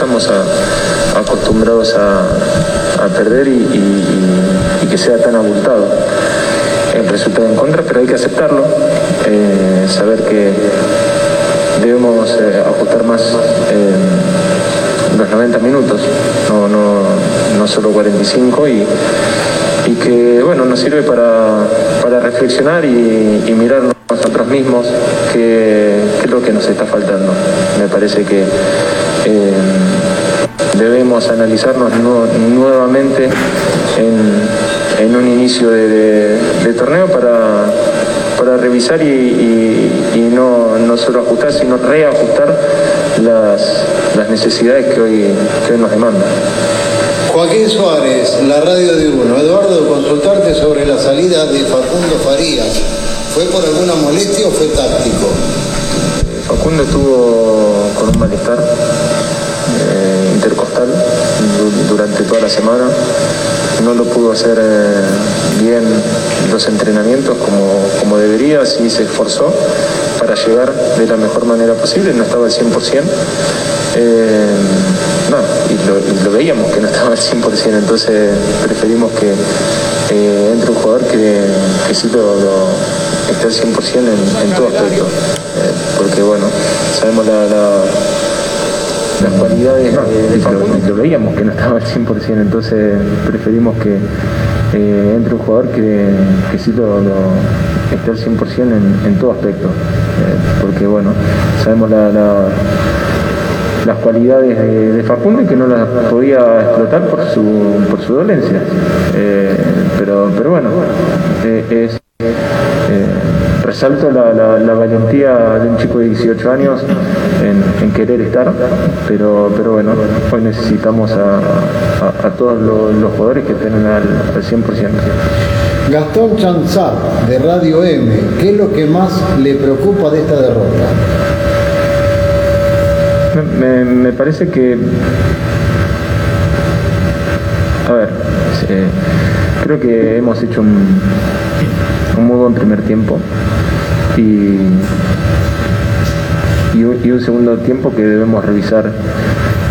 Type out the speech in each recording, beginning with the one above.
estamos acostumbrados a, perder y, que sea tan abultado el resultado en contra, pero hay que aceptarlo, eh, saber que debemos eh, ajustar más los 90 minutos, no, solo 45 y, que bueno, nos sirve para, reflexionar y, y mirarnos nosotros mismos qué, es lo que nos está faltando. Me parece que eh, debemos analizarnos nuevamente en, un inicio de, torneo para, para revisar y, no, no, solo ajustar, sino reajustar las, las necesidades que hoy, que hoy nos demandan. Joaquín Suárez, la radio de uno. Eduardo, consultarte sobre la salida de Facundo Farías. ¿Fue por alguna molestia o fue táctico? Facundo estuvo con un malestar eh, intercostal durante toda la semana. No lo pudo hacer eh, bien los entrenamientos como, como debería, sí se esforzó para llegar de la mejor manera posible, no estaba al 100%. Eh, no, y lo, veíamos que no estaba al 100%, entonces preferimos que eh, entre un jugador que, sí lo, esté al 100% en, todo aspecto. Eh, porque bueno, sabemos las cualidades de, Facundo que veíamos que no estaba al 100%, entonces preferimos que entre un jugador que, que sí lo, esté al 100% en, todo aspecto. porque bueno, sabemos la las cualidades de, Facundo y que no las podía explotar por su, por su dolencia. Eh, pero, pero bueno, eh, es, eh, resalto la, la, valentía de un chico de 18 años en, querer estar, pero, pero bueno, hoy necesitamos a, a, todos los, jugadores que estén al, al 100%. Gastón Chanzat, de Radio M, ¿qué es lo que más le preocupa de esta derrota? Me, parece que... A ver, eh, creo que hemos hecho un, un muy buen primer tiempo y, y, un segundo tiempo que debemos revisar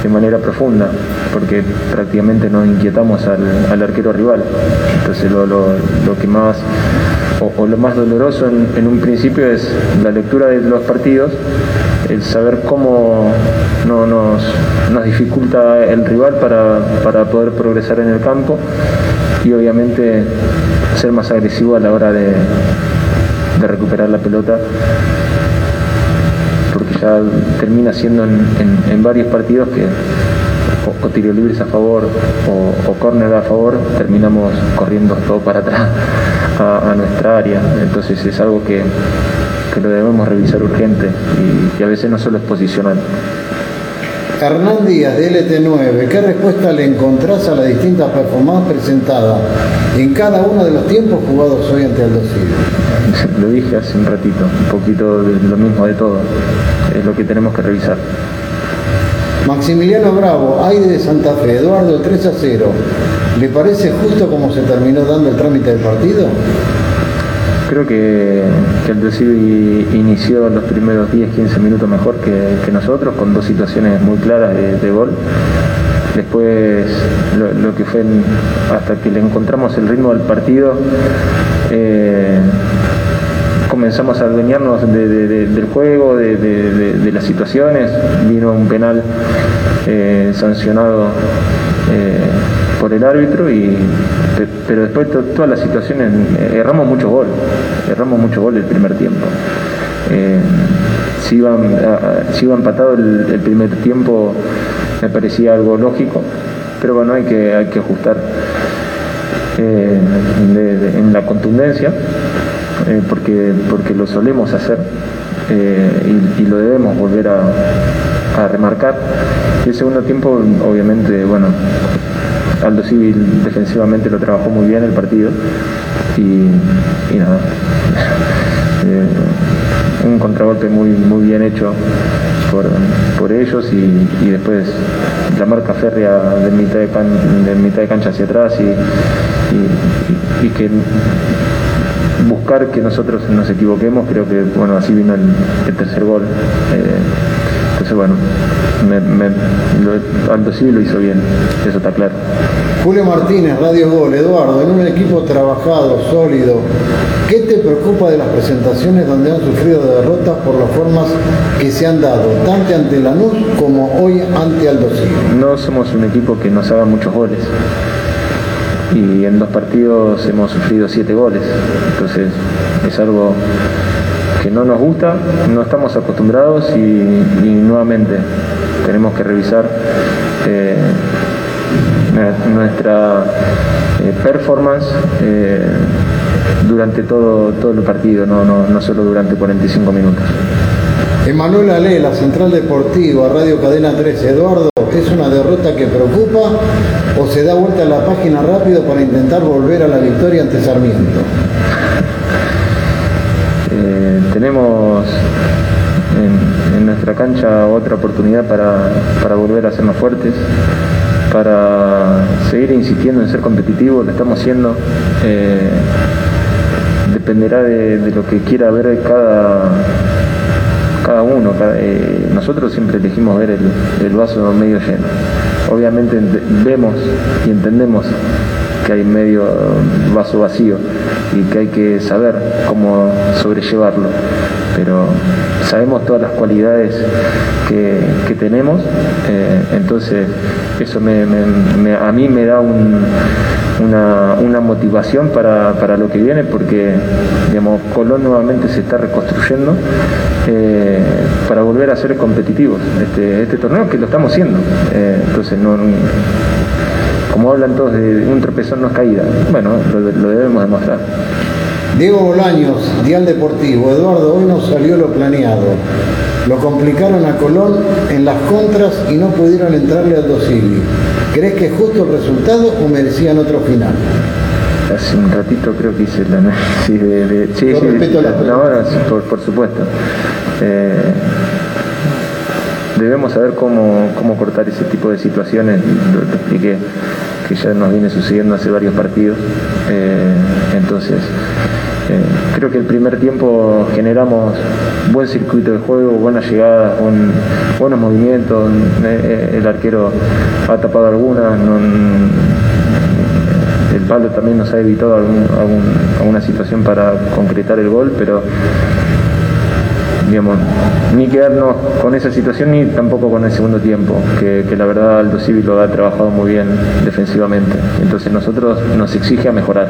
de manera profunda, porque prácticamente nos inquietamos al, arquero rival. Entonces lo, lo, que más o, lo más doloroso en, en, un principio es la lectura de los partidos el saber cómo no nos, dificulta el rival para, poder progresar en el campo y obviamente ser más agresivo a la hora de, recuperar la pelota porque ya termina siendo en, varios partidos que o, tiro libres a favor o, o córner a favor terminamos corriendo todo para atrás a nuestra área entonces es algo que que lo debemos revisar urgente y, a veces no solo es posicional. Hernán Díaz de LT9, ¿qué respuesta le encontrás a las distintas performances presentadas en cada uno de los tiempos jugados hoy ante Aldo Lo dije hace un ratito, un poquito de lo mismo de todo, es lo que tenemos que revisar. Maximiliano Bravo, Aire de Santa Fe, Eduardo 3 a 0. ¿Le parece justo cómo se terminó dando el trámite del partido? Creo que, que el Decibi inició los primeros 10-15 minutos mejor que, nosotros, con dos situaciones muy claras de, gol. Después, lo, que fue hasta que le encontramos el ritmo del partido, eh, comenzamos a adueñarnos del juego, de, las situaciones. Vino un penal eh, sancionado eh, por el árbitro y pero después todas las situaciones, eh, erramos mucho gol, erramos mucho gol el primer tiempo. Eh, si, iba, si iba empatado el, primer tiempo me parecía algo lógico, pero bueno, hay que, hay que ajustar eh, en la contundencia, porque, porque lo solemos hacer y, lo debemos volver a, a remarcar. Y el segundo tiempo, obviamente, bueno, Aldo Civil defensivamente lo trabajó muy bien el partido y, nada. Eh, un contragolpe muy, muy bien hecho por, ellos y, después la marca férrea de mitad de, mitad de cancha hacia atrás y, que buscar que nosotros nos equivoquemos, creo que bueno así vino el, tercer gol. Eh, entonces bueno, Aldo Civi lo hizo bien, eso está claro. Julio Martínez, Radio Gol, Eduardo, en un equipo trabajado, sólido, ¿qué te preocupa de las presentaciones donde han sufrido derrotas por las formas que se han dado, tanto ante Lanús como hoy ante Aldo Civi? No somos un equipo que nos haga muchos goles y en dos partidos hemos sufrido siete goles, entonces es algo no nos gusta, no estamos acostumbrados y, nuevamente tenemos que revisar eh, nuestra eh, performance eh, durante todo, todo el partido, no, no, no solo durante 45 minutos. Emanuel Ale, la Central Deportiva, Radio Cadena 13. Eduardo, ¿es una derrota que preocupa o se da vuelta a la página rápido para intentar volver a la victoria ante Sarmiento? Tenemos en, nuestra cancha otra oportunidad para, volver a sernos fuertes, para seguir insistiendo en ser competitivos, lo estamos haciendo. Eh, dependerá de, de, lo que quiera ver cada, cada uno. Eh, nosotros siempre elegimos ver el, vaso medio lleno. Obviamente vemos y entendemos que hay medio vaso vacío y que hay que saber cómo sobrellevarlo. Pero sabemos todas las cualidades que, tenemos, eh, entonces eso a mí me da una, motivación para, lo que viene porque digamos, Colón nuevamente se está reconstruyendo eh, para volver a ser competitivos este, este torneo que lo estamos haciendo. Eh, entonces no, como hablan todos de un tropezón no es caída, bueno, lo debemos demostrar. Diego Bolaños, Dial Deportivo. Eduardo, hoy no salió lo planeado. Lo complicaron a Colón en las contras y no pudieron entrarle al Dosili. ¿Crees que es justo el resultado o merecían otro final? Hace un ratito creo que hice el análisis de... sí, sí, por, supuesto. Eh, debemos saber cómo, cortar ese tipo de situaciones, lo, expliqué, que ya nos viene sucediendo hace varios partidos. Eh, entonces, eh, creo que el primer tiempo generamos buen circuito de juego, buenas llegadas, buenos movimientos, eh, el arquero ha tapado algunas, el palo también nos ha evitado alguna situación para concretar el gol, pero digamos, ni quedarnos con esa situación ni tampoco con el segundo tiempo, que, la verdad Aldo Civil lo ha trabajado muy bien defensivamente. Entonces nosotros nos exige a mejorar.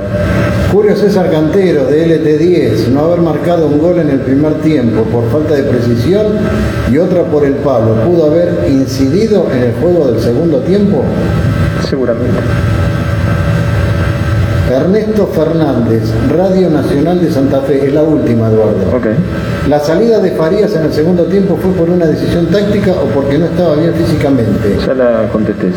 Julio César Cantero de LT10, no haber marcado un gol en el primer tiempo por falta de precisión y otra por el palo, ¿pudo haber incidido en el juego del segundo tiempo? Seguramente. Ernesto Fernández, Radio Nacional de Santa Fe, es la última, Eduardo. Okay. ¿La salida de Farías en el segundo tiempo fue por una decisión táctica o porque no estaba bien físicamente? Ya la contesté.